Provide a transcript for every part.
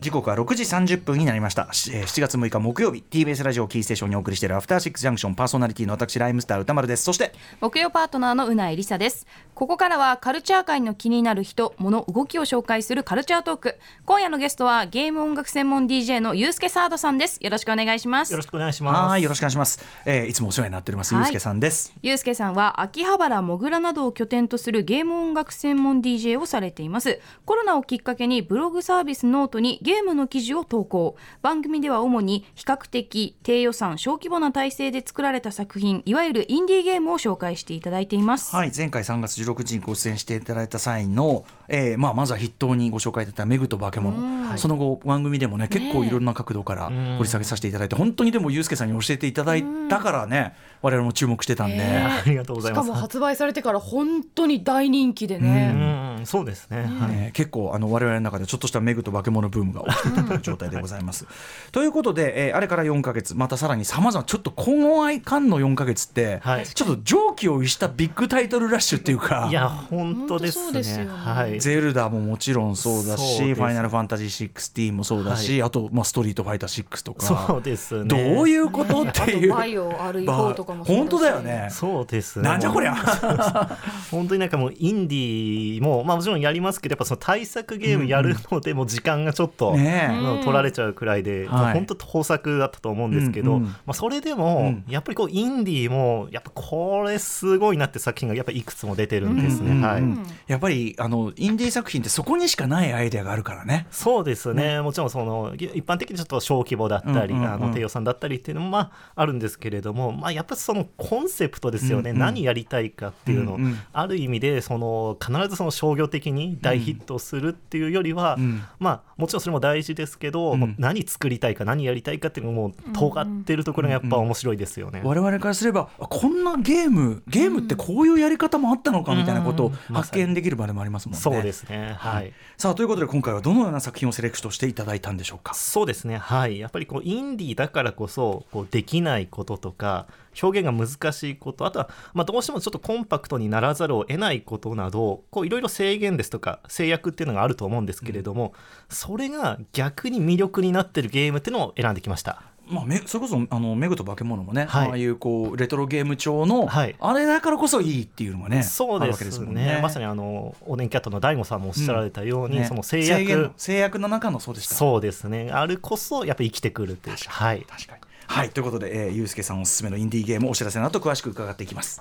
時刻は6時30分になりました。7月6日木曜日 TBS ラジオキーステーションにお送りしているアフターシックスジャンクションパーソナリティの私ライムスター歌丸です。そして木曜パートナーのうないりさです。ここからはカルチャー界の気になる人物動きを紹介するカルチャートーク。今夜のゲストはゲーム音楽専門 DJ のゆうすけサードさんです。よろしくお願いします。よろしくお願いします。はいよろしくお願いします、えー、いつもお世話になっております、ゆうすけさんです。ゆうすけさんは秋葉原もぐらなどを拠点とするゲーム音楽専門 DJ をされています。コロナをきっかけにブログサービスノートにゲームの記事を投稿。番組では主に比較的低予算小規模な体制で作られた作品いわゆるインディーゲームを紹介していただいています。はい前回3月16日にご出演していただいた際の、えーまあ、まずは筆頭にご紹介いただいた「メグと化け物」その後番組でもね結構いろんな角度から掘り下げさせていただいて本当にでもユースケさんに教えていただいたからね我々も注目してたんで、ありがとうございます。しかも発売されてから本当に大人気でね、うん、そうですね、はい、結構あの我々の中でちょっとしたメグと化け物ブームが起きていたという状態でございます。ということで、えー、あれから4か月またさらにさまざまちょっと今後愛間の4か月って、はい、ちょっと常軌を逸したビッグタイトルラッシュっていうか。いや本当ですね。すね、はい、ゼルダももちろんそうだしファイナルファンタジー16もそうだし、はい、あと、まあ、ストリートファイター6とか。そうですね。どういうことっていう。バイオ RE4 とかも本当だよね。そうです。ねなんじゃこりゃ。本当になんかもうインディーも、まあ、もちろんやりますけどやっぱその対策ゲームやるのでも時間がちょっと、ね、取られちゃうくらいで、はい、本当豊作だったと思うんですけど、うんうん、まあ、それでも、やっぱりこうインディーもやっぱこれすごいなって作品がやっぱいくつも出てるんですね、はい、やっぱりあのインディー作品ってそこにしかないアイデアがあるからね。そうですね、ね。もちろんその一般的にちょっと小規模だったり、うんうんうん、あの低予算だったりっていうのもまああるんですけれども、まあ、やっぱりそのコンセプトですよね、うんうん、何やりたいかっていうの。を、うんうん、ある意味でその必ずその商業的に大ヒットするっていうよりは、うん、まあもちろんそれも大事ですけど、うん、何作りたいか何やりたいかっていうのも尖ってるところがやっぱ面白いですよね、我々からすればこんなゲームゲームってこういうやり方もあったのかみたいなことを発見できる場でもありますもんね。そうですね、はい、さあということで今回はどのような作品をセレクトしていただいたんでしょうか？そうですね。はい。やっぱりこうインディーだからこそこうできないこととか表現が難しいこと。あとは、まあ、どうしてもちょっとコンパクトにならざるを得ないことなどいろいろ制限ですとか制約っていうのがあると思うんですけれども、うん、それが逆に魅力になってるゲームっていうのを選んできました。まあ、それこそあのメグと化け物もね、はい、ああいうこうレトロゲーム調の、はい、あれだからこそいいっていうのがねそうですね、ね、まさにあのおでんキャットの大悟さんもおっしゃられたように、うんね、その制約制約の中のそうでした。そうですね。あるこそやっぱり生きてくるっていうはい。確かにはいということで、えー、ゆうすけさんおすすめのインディーゲームお知らせの後詳しく伺っていきます。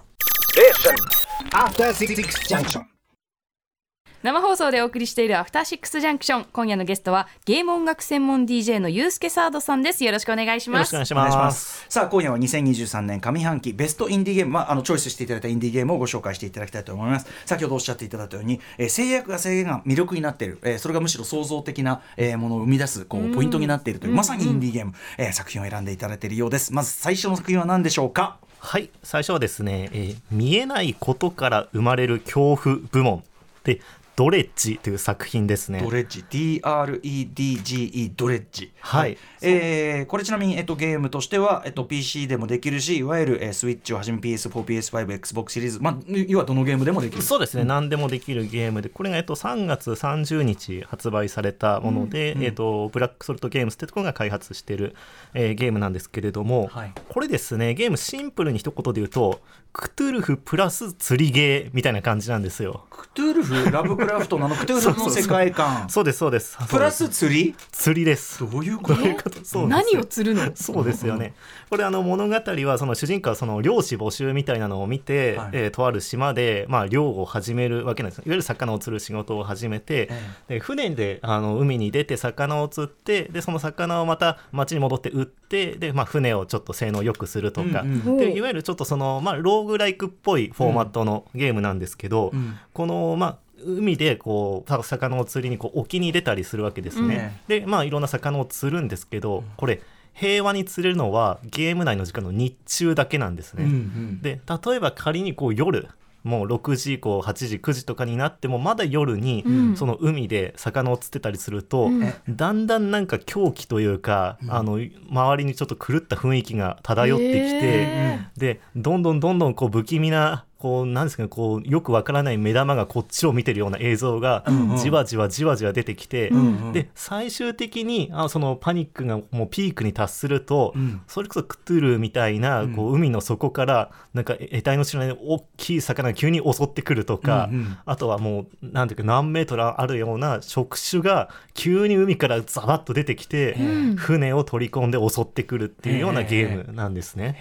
生放送でお送りしているアフターシックスジャンクション。今夜のゲストはゲーム音楽専門 DJ のゆうすけサードさんです。よろしくお願いします。よろしくお願いします。さあ今夜は2023年上半期ベストインディーゲーム、まあ、あのチョイスしていただいたインディーゲームをご紹介していただきたいと思います。先ほどおっしゃっていただいたように、えー、制約が制限が魅力になっている、えー、それがむしろ創造的な、えー、ものを生み出すこうポイントになっているというまさにインディーゲーム、えー、作品を選んでいただいているようです。まず最初の作品は何でしょうか？はい。最初はですね、えー、見えないことから生まれる恐怖部門。でドレッジという作品ですね。ドレッジ DREDGE ドレッジ。はい。えー、これちなみに、えっと、ゲームとしては、えっと、PC でもできるしいわゆる、えー、スイッチをはじめ PS4、PS5、Xbox シリーズ、まあ、要はどのゲームでもできるそうですね、うん、何でもできるゲームでこれが、えっと、3月30日発売されたもので、うんうん、えっと、ブラックソルトゲームスってところが開発している、えー、ゲームなんですけれども、はい、これですねゲームシンプルに一言で言うとクトゥルフプラス釣りゲーみたいな感じなんですよ。クトゥルフ？ラブクラフトなのクトゥルフの世界観。そうですそうです。プラス釣り？釣りです。どういうこと？何を釣るの？そうですよね。これあの物語はその主人公はその漁師募集みたいなのを見て、はい、えー、とある島でまあ漁を始めるわけなんです。いわゆる魚を釣る仕事を始めて、ええ、で船であの海に出て魚を釣ってでその魚をまた町に戻って売ってで、まあ、船をちょっと性能よくするとか、うんうん、でいわゆるちょっとその、まあ、ローグライクっぽいフォーマットのゲームなんですけど、うん、このまあ海でこう魚を釣りにこう沖に出たりするわけですね。うん、でまあいろんな魚を釣るんですけどこれ平和に釣れるのはゲーム内の時間の日中だけなんですね。うんうん、で例えば仮にこう夜もう6時以降8時9時とかになってもまだ夜にその海で魚を釣ってたりすると、うん、だんだんなんか狂気というか、うん、あの周りにちょっと狂った雰囲気が漂ってきて、でどんどんどんどんこう不気味なこうなんですかねこうよくわからない目玉がこっちを見てるような映像がじわじわじわじわ出てきて、で最終的にあそのパニックがもうピークに達すると、それこそクトゥルーみたいなこう海の底からなんか得体の知らない大きい魚が急に襲ってくるとか、あとはもうなんていうか何メートルあるような触手が急に海からザバッと出てきて、船を取り込んで襲ってくるっていうようなゲームなんですね。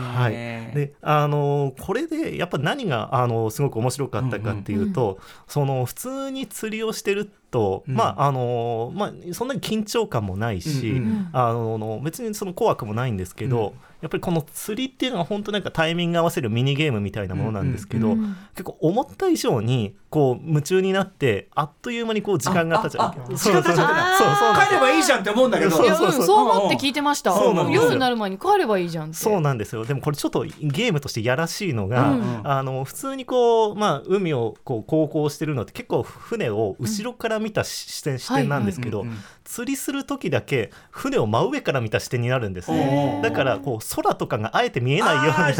はい、であのこれでやっぱ何があのすごく面白かったかっていうと、その普通に釣りをしてると、うん、まああのまあ、そんなに緊張感もないし、うんうん、あの別にその怖くもないんですけど、うん、やっぱりこの釣りっていうのは本当なんかタイミング合わせるミニゲームみたいなものなんですけど、うんうん、結構思った以上にこう夢中になってあっという間にこう時間が経っちゃう。時間経っちゃう帰ればいいじゃんって思うんだけど。そうそうそう。思って聞いてました。夜になる前に帰ればいいじゃんそうなんですよ。でもこれちょっとゲームとしてやらしいのが、うん、あの普通にこう、まあ、海をこう航行してるのって結構船を後ろから見た視点、視点なんですけど、釣りする時だけ船を真上から見た視点になるんですね。だからこう空とかがあえて見えないようになって。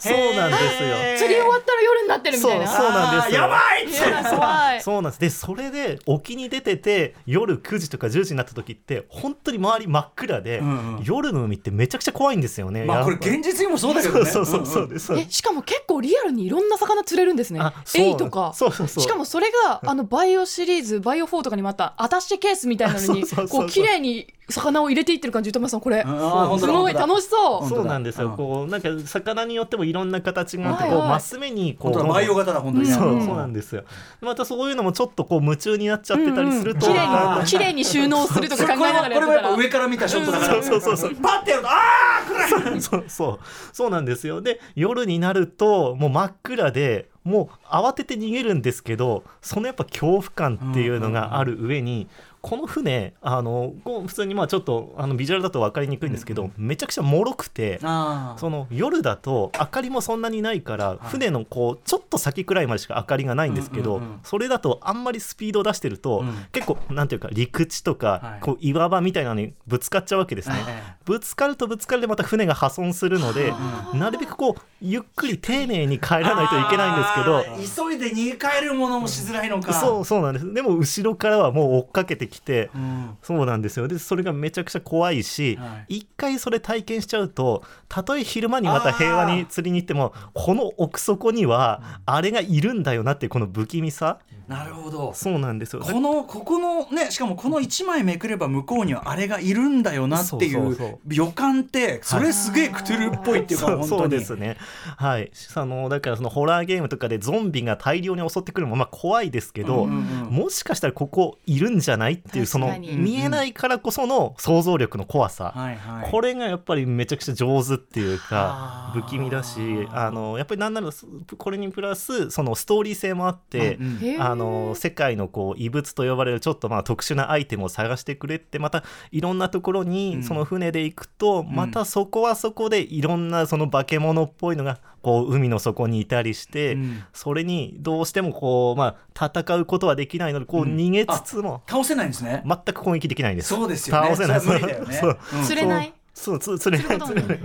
そうなんですよ。釣り終わったら夜になってるみたいな。そうなんですやばいそうなんです。でそれで沖に出てて夜9時とか10時になった時って本当に周り真っ暗で、うんうん、夜の海ってめちゃくちゃ怖いんですよね。まあこれ現実にもそうだけどね。そうそうそうです、えしかも結構リアルにいろんな魚釣れるんですね。エイとか。そうそうそう。しかもそれがあのバイオシリーズバイオ4とかにもあったアタッシェケースみたいなのにこう綺麗に魚を入れていってる感じ、歌丸さん、これ、すごい楽しそう。そうなんですよ、こうなんか魚によってもいろんな形があって、こうマス目にこう、バイオ型だ、本当に、そうそうなんですよ。またそういうのもちょっとこう夢中になっちゃってたりすると、綺麗に綺麗に収納するとか考えながらこれもやっぱ上から見たショットだから、そうそうそう、パッてやると、ああ、暗い。そうそう。そうなんですよ。で、夜になるともう真っ暗で。もう慌てて逃げるんですけどそのやっぱ恐怖感っていうのがある上に、この船あの普通にまあちょっとあのビジュアルだと分かりにくいんですけど、うんうん、めちゃくちゃもろくてその夜だと明かりもそんなにないから、船のこうちょっと先くらいまでしか明かりがないんですけど、うんうんうん、それだとあんまりスピード出してると、うん、結構なんていうか陸地とか、はい、こう岩場みたいなのにぶつかっちゃうわけですね。ぶつかるとぶつかるでまた船が破損するのでなるべくこうゆっくり丁寧に帰らないといけないんですけど急いで逃げ帰るものもしづらいのか。そうそうなんです。でも後ろからはもう追っかけてきて、うん、そうなんですよ。でそれがめちゃくちゃ怖いし、はい、一回それ体験しちゃうとたとえ昼間にまた平和に釣りに行ってもこの奥底にはあれがいるんだよなっていうこの不気味さ、なるほど。そうなんですよ。このここのねしかもこの1枚めくれば向こうにはあれがいるんだよなっていう予感ってそれすげえクトゥルっぽいっていうか、はい、そうですね。はい。あのだからそのホラーゲームとかでゾンビが大量に襲ってくるのもまあ怖いですけど、うんうんうん、もしかしたらここいるんじゃないっていうその見えないからこその想像力の怖さ、はいはい、これがやっぱりめちゃくちゃ上手っていうか不気味だしあのやっぱりなんならこれにプラスそのストーリー性もあって、うんうん、あの世界のこう異物と呼ばれるちょっとまあ特殊なアイテムを探してくれってまたいろんなところにその船で行くと、またそこはそこでいろんなその化け物っぽいのがこう海の底にいたりして、それにどうしてもこう、まあ、戦うことはできないのでこう逃げつつも、倒せないんですね。全く攻撃できないんです。そうですよね。倒せない、ね、釣れない？そうつ 釣れない釣れない。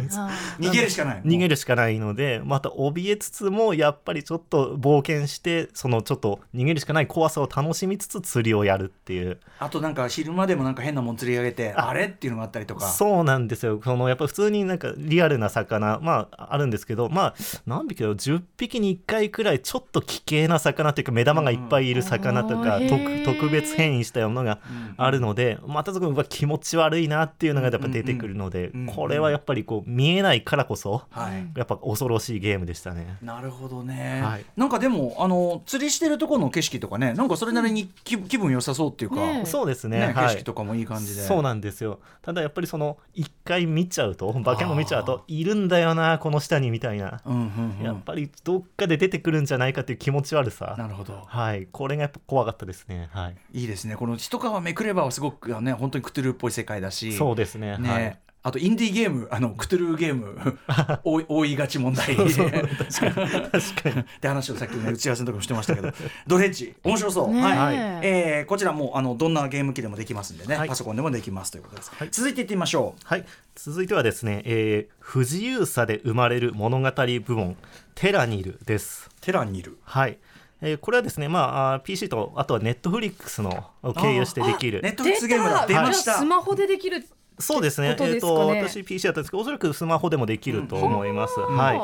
逃げるしかない。逃げるしかないのでまた怯えつつもやっぱりちょっと冒険してそのちょっと逃げるしかない怖さを楽しみつつ釣りをやるっていう。あとなんか昼間でもなんか変なもん釣り上げてあ。れ？っていうのがあったりとか。そうなんですよ。そのやっぱ普通になんかリアルな魚まああるんですけどまあ何匹だろう10匹に1回くらいちょっと奇形な魚というか目玉がいっぱいいる魚とか、うん、特特別変異したものがあるので、またそこ気持ち悪いなっていうのがやっぱ出てくるので、これはやっぱりこう見えないからこそ、はい、やっぱ恐ろしいゲームでしたね。なるほどね、はい、なんかでもあの釣りしてるところの景色とかねなんかそれなりに気,、気分良さそうっていうか、ね、そうですね、ね、景色とかもいい感じで、そうなんですよ。ただやっぱりその一回見ちゃうと化け物見ちゃうといるんだよなこの下にみたいな、うんうんうん、やっぱりどっかで出てくるんじゃないかっていう気持ち悪さ。なるほど、はい、これがやっぱ怖かったですね、はい、いいですね。この一皮めくればすごくね本当にクトゥルーっぽい世界だし。そうですね。ね、はいあとインディーゲームあのクトゥルーゲーム 多い多いがち問題。確かに。って話をさっきね打ち合わせの時もしてましたけど。ドレッジ面白そう、ねはい。ええーこちらもうあのどんなゲーム機でもできますんでね、はい。パソコンでもできますということです、はい。続いていってみましょう。はい、続いてはですね、えー不自由さで生まれる物語部門 Terra Nil です。 Terra Nil はい。えーこれはですね、まああー、PC とあとはネットフリックスのを経由してできる。ネットフリックスゲームだ。出ました、スマホでできるそうですね。ことえっ、ですかね。と私 PC だったんですけどおそらくスマホでもできると思います、はい。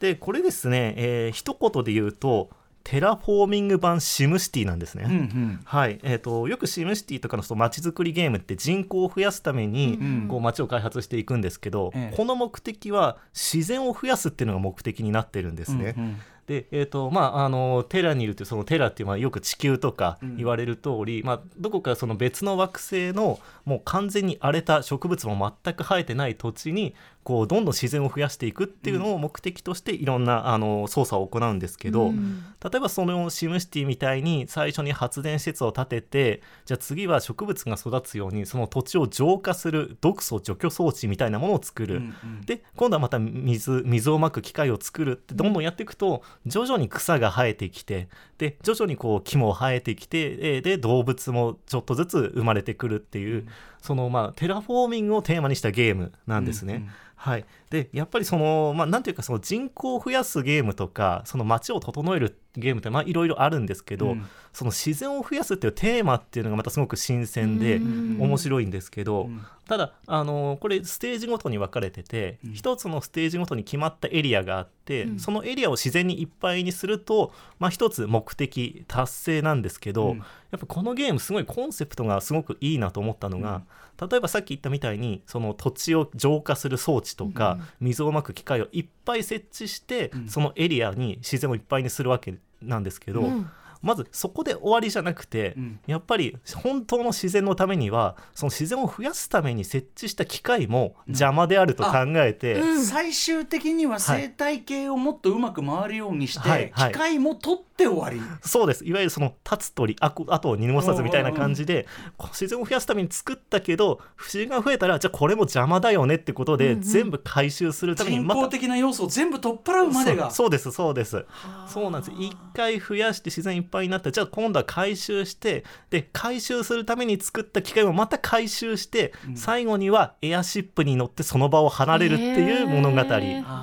でこれですね、えー一言で言うとテラフォーミング版シムシティなんですね、うんうん。はい。えー、とよくシムシティとかのその街づくりゲームって人口を増やすためにうん。こう街を開発していくんですけど、ええ。この目的は自然を増やすっていうのが目的になってるんですね。うんうんで、えーとまあ、あのテラにいるっていうそのテラっていうのはよく地球とか言われる通り、まあ、どこかその別の惑星のもう完全に荒れた植物も全く生えてない土地にこうどんどん自然を増やしていくっていうのを目的としていろんなあの操作を行うんですけど、うん。例えばそのシムシティみたいに最初に発電施設を建ててじゃあ次は植物が育つようにその土地を浄化する毒素除去装置みたいなものを作る。うんうん。で今度はまた水水をまく機械を作るってどんどんやっていくと徐々に草が生えてきてで徐々にこう木も生えてきてえーで動物もちょっとずつ生まれてくるっていう、そのまあテラフォーミングをテーマにしたゲームなんですね。うんうんはい、でやっぱりその、まあ、なんていうかその人口を増やすゲームとかその街を整えるゲームってまあいろいろあるんですけど、うん。その自然を増やすっていうテーマっていうのがまたすごく新鮮でうん。面白いんですけど、うん。ただあのこれステージごとに分かれてて、うん。一つのステージごとに決まったエリアがあって、うん。そのエリアを自然にいっぱいにすると、まあ、一つ目的達成なんですけど、うん。やっぱこのゲームすごいコンセプトがすごくいいなと思ったのが、例えばさっき言ったみたいにその土地を浄化する装置とか、水をまく機械をいっぱい設置して、うん。そのエリアに自然をいっぱいにするわけなんですけど、うんまずそこで終わりじゃなくて、うん。やっぱり本当の自然のためにはその自然を増やすために設置した機械も邪魔であると考えて、うん。最終的には生態系をもっとうまく回るようにして、はい。はい。機械も取って終わり、そうです。いわゆるその立つ鳥あこ後を二のさずみたいな感じで自然を増やすために作ったけど不思議が増えたらじゃあこれも邪魔だよねってことで、うんうん。全部回収するために人また工的な要素を全部取っ払うまでが。そう。そうです。そうです。そうなんです。一回増やして自然いっぱいになってじゃあ今度は回収してで回収するために作った機械をまた回収して、最後にはエアシップに乗ってその場を離れるっていう物語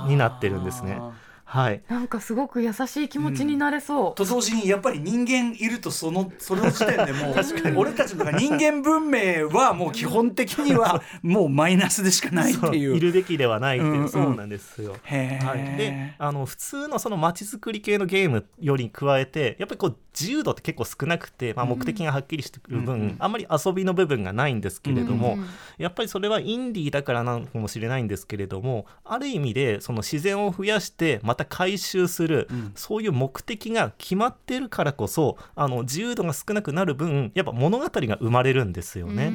になってるんですね。はい。なんかすごく優しい気持ちになれそう、と同時にやっぱり人間いるとそのその時点でもう 俺たちの中人間文明はもう基本的には もうマイナスでしかないっていう。いるべきではないっていう、うんうん。そうなんですよ。はい、であの普通のその街づくり系のゲームより加えてやっぱりこう自由度って結構少なくて、まあ、目的がはっきりしてくる分、うんあんまり遊びの部分がないんですけれども、うんやっぱりそれはインディーだからなのかもしれないんですけれどもある意味でその自然を増やしてまた回収する、うんそういう目的が決まってるからこそあの自由度が少なくなる分やっぱ物語が生まれるんですよね。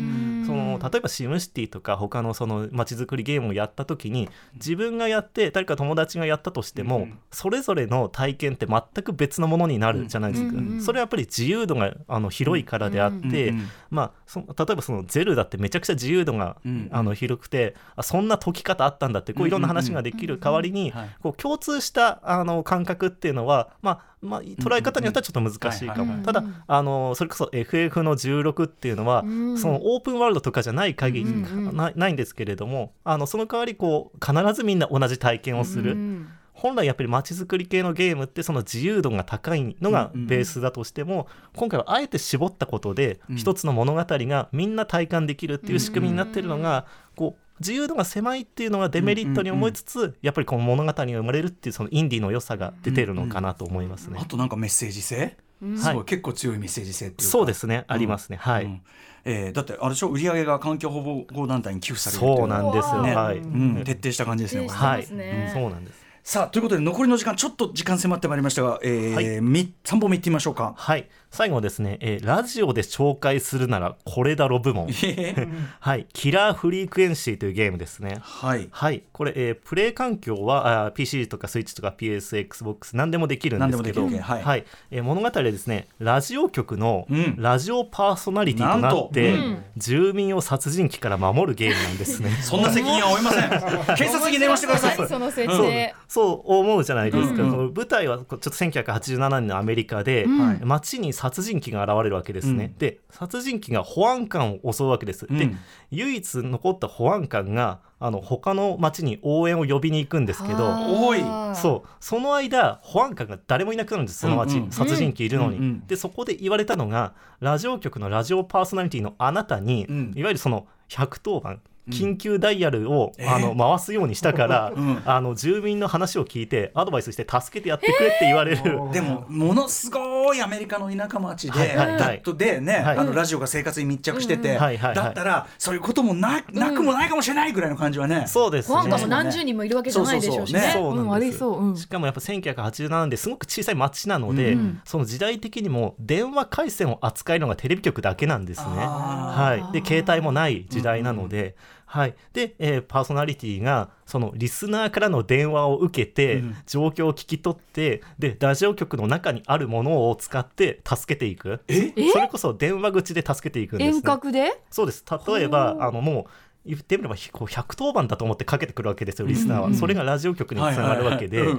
うん。その例えばシムシティとか他のその街づくりゲームをやった時に自分がやって誰か友達がやったとしても、うん。それぞれの体験って全く別のものになるじゃないですか、うん。それはやっぱり自由度があの広いからであって、まあ、そ例えばそのゼルダってめちゃくちゃ自由度が、うん。あの広くてあそんな解き方あったんだってこういろんな話ができる代わりに、はい。こう共通したあの感覚っていうのは、まあまあ、捉え方によってはちょっと難しいかも。ただあのそれこそ FF の16っていうのは、うんそのオープンワールドとかじゃない限り、うんうんなないんですけれどもあのその代わりこう必ずみんな同じ体験をする。うん本来やっぱり街づくり系のゲームってその自由度が高いのがベースだとしても、今回はあえて絞ったことでうん。一つの物語がみんな体感できるっていう仕組みになってるのが、こう自由度が狭いっていうのがデメリットに思いつつ、やっぱりこの物語が生まれるっていうそのインディーの良さが出てるのかなと思いますね。あとなんかメッセージ性、うん。すごい結構強いメッセージ性っていうか。そうですね、ありますね。はい。うん。えーだってあれでしょ？売り上げが環境保護団体に寄付されるっていそうなんですよ。ねはい。うん、徹底した感じですね。これ。徹底してはい、ますね。そうなんです。さあということで残りの時間ちょっと時間迫ってまいりましたが、えーはい。み3本目いってみましょうか。はい。最後はですね、えーラジオで紹介するならこれだろ部門。はい。キラーフリークエンシーというゲームですね。はい。はい、これ、えープレイ環境はあー PC とかスイッチとか PS、Xbox 何でもできるんですけど、何でもできる系はい。えー物語はですねラジオ局のうん。ラジオパーソナリティとなって、なんと。住民を殺人鬼から守るゲームなんですね。そんな責任は負いません。警察に電話してください。何その設そう定そう思うじゃないですか、うんうんその舞台はちょっと1987年のアメリカで、うん。街に殺人鬼が現れるわけですね、うん。で殺人鬼が保安官を襲うわけです、でうん。唯一残った保安官があの他の町に応援を呼びに行くんですけどおい。そう。その間保安官が誰もいなくなるんです。その町、うんうん。殺人鬼いるのに、うんうんでそこで言われたのがラジオ局のラジオパーソナリティのあなたに、うん。いわゆるその110番緊急ダイヤルを、えあの回すようにしたから、うん。あの住民の話を聞いてアドバイスして助けてやってくれって言われる、でもものすごいアメリカの田舎町で、はいはいはい。とでね、はい。あのラジオが生活に密着してて、だったらそういうこともななくもないかもしれないぐらいの感じはね。そうですね。保安官も何十人もいるわけじゃないでしょうしね。そうなんですんありそう、うんしかもやっぱ1987年です。ごく小さい町なので、うん。その時代的にも電話回線を扱えるのがテレビ局だけなんですね。あはい、で携帯もない時代なので、はい、で、えーパーソナリティがそのリスナーからの電話を受けて、うん。状況を聞き取ってでラジオ局の中にあるものを使って助けていく。え？え？それこそ電話口で助けていくんです、ね、遠隔で？そうです。例えばあのもう言ってみればひこう110番だと思ってかけてくるわけですよリスナーは、うん。うんそれがラジオ局につながるわけで、例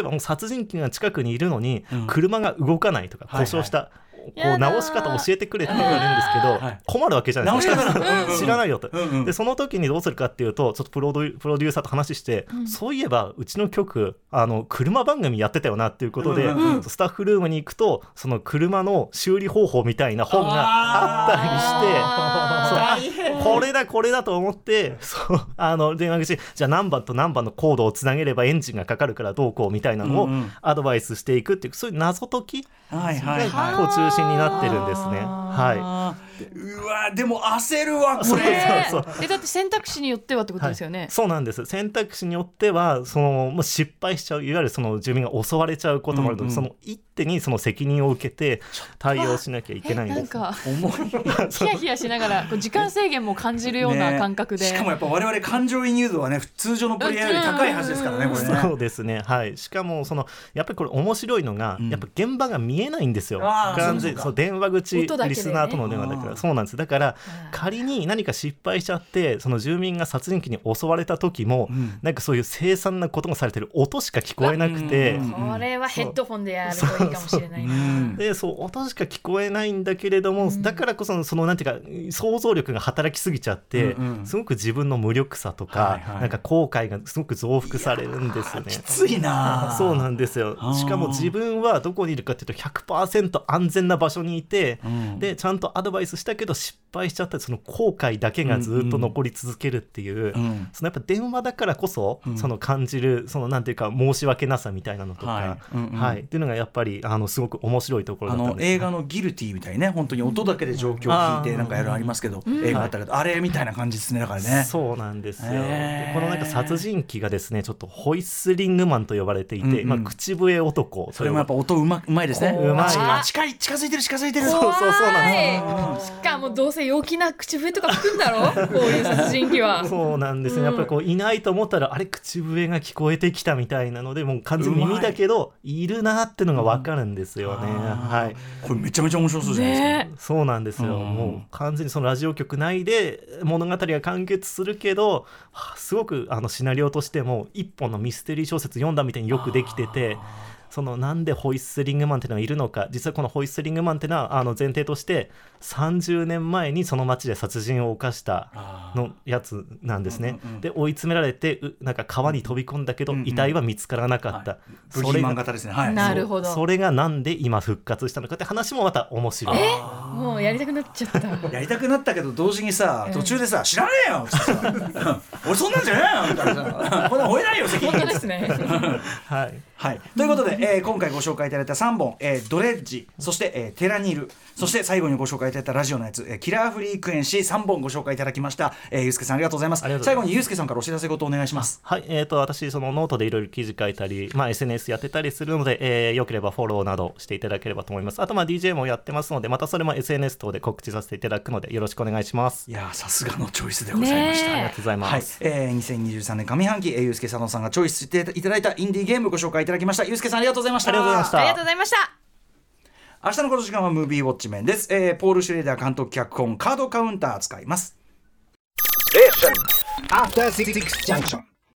えばもう殺人鬼が近くにいるのに、うん。車が動かないとかはいはい。故障した、こやだーう直し方教えてくれって言われるんですけど、はい。困るわけじゃないですか。知らないよと。うんうんでその時にどうするかっていうとちょっとプロデュプロデューサーと話して、そういえばうちの局あの車番組やってたよなっていうことで、うんうんうん。スタッフルームに行くとその車の修理方法みたいな本があったりして。これだこれだと思ってそうあの電話口じゃあ何番と何番のコードをつなげればエンジンがかかるからどうこうみたいなのをうんうん。アドバイスしていくっていうそういう謎解きはいはいはい。がこう中心になってるんですね。はいうわでも焦るわこそうれ。そうそう。えだって選択肢によってはってことですよね、はい、そうなんです。選択肢によってはそのもう失敗しちゃういわゆるその住民が襲われちゃうこともあるので、う。んうん。その一手にその責任を受けて対応しなきゃいけないんです。えなんか 重い。ヒヤヒヤしながらこう時間制限も感じるような感覚で、ねしかもやっぱ我々感情移入度はね通常のプレイヤーより高いはずですからねこれね。そうですね、はい、しかもそのやっぱりこれ面白いのが、うん。やっぱ現場が見えないんですよ。完全そう電話口リスナーとの電話だかあーらそうなんです。だからうん。仮に何か失敗しちゃってその住民が殺人鬼に襲われた時も、うん。なんかそういう凄惨なことがされてる音しか聞こえなくて、うん。これはヘッドホンでやるといいかもしれないな。うん。でそう音しか聞こえないんだけれども、うん。だからこそそのなんていうか想像力が働きすぎちゃって、うんうん。すごく自分の無力さとか、はいはい。なんか後悔がすごく増幅されるんですよね。きついな。そうなんですよ。しかも自分はどこにいるかっていうと100%安全な場所にいて、うん。でちゃんとアドバイスしたけど失敗しちゃった。その後悔だけがずっと残り続けるっていう、うん。そのやっぱ電話だからこそ、うん。その感じるそのなんていうか申し訳なさみたいなのとか、はい。うんうん。はい。っていうのがやっぱりあのすごく面白いところあだったんです、の映画のギルティみたいにね。本当に音だけで状況を聞いてうんなんかやるのありますけど、うん。映画あったけど、あれみたいな感じですねだからね。そうなんですよ、へー。でこのなんか殺人鬼がですねちょっとホイッスリングマンと呼ばれていて、うんうん。まあ、口笛男それもやっぱ音うまうまいですね。うまい。あ近い近づいてる近づいてる。そうそうそうなん怖い。しかもどうせ陽気な口笛とか吹くんだろ？こういう殺人鬼は。そうなんですね、やっぱりこういないと思ったらあれ口笛が聞こえてきたみたいなのでもう完全に耳だけどいるなってのが分かるんですよね、はい。これめちゃめちゃ面白そうじゃないですか。ね。そうなんですよ、うん。もう完全にそのラジオ局内で物語が完結するけどはあすごくあのシナリオとしても一本のミステリー小説読んだみたいによくできててそのなんでホイッスリングマンっていうのがいるのか。実はこのホイッスリングマンっていうのはあの前提として30年前にその町で殺人を犯したのやつなんですね、うんうんうんで追い詰められてうなんか川に飛び込んだけど、うんうん。遺体は見つからなかった、はい。ブギーマン型ですね。はい。なるほど。それがなんで今復活したのかって話もまた面白い。もうやりたくなっちゃった。やりたくなったけど同時にさうん途中でさ「知らねえよ!」っつってさ。俺そんなんじゃねえよ!」みたいなさ「こんなん吠えないよ責任。本当ですね。はいはい、ということで、えー、今回ご紹介いただいた3本、えー、ドレッジそして、えー、テラニルそして最後にご紹介いただいたラジオのやつ、えー、 Killer Frequency 3本ご紹介いただきました、えー、ゆうすけさんありがとうございます。最後にゆうすけさんからお知らせ事お願いします。はい。えーと、私そのノートでいろいろ記事書いたり、まあ、SNS やってたりするので、えー、よければフォローなどしていただければと思います。あとまあ DJ もやってますのでまたそれも SNS 等で告知させていただくのでよろしくお願いします。いやさすがのチョイスでございました、ありがとうございます、はい。えー、2023年上半期、えー、ゆうすけさーどさんがチョイスしていただいたインディーゲームご紹介いただきました。ゆうすけさんありがとうございました。ありがとうございました。ありがとうございました。明日のこの時間はムービーウォッチメンです、えー、ポール・シュレーダー監督脚本カードカウンター使います。After Six Junction.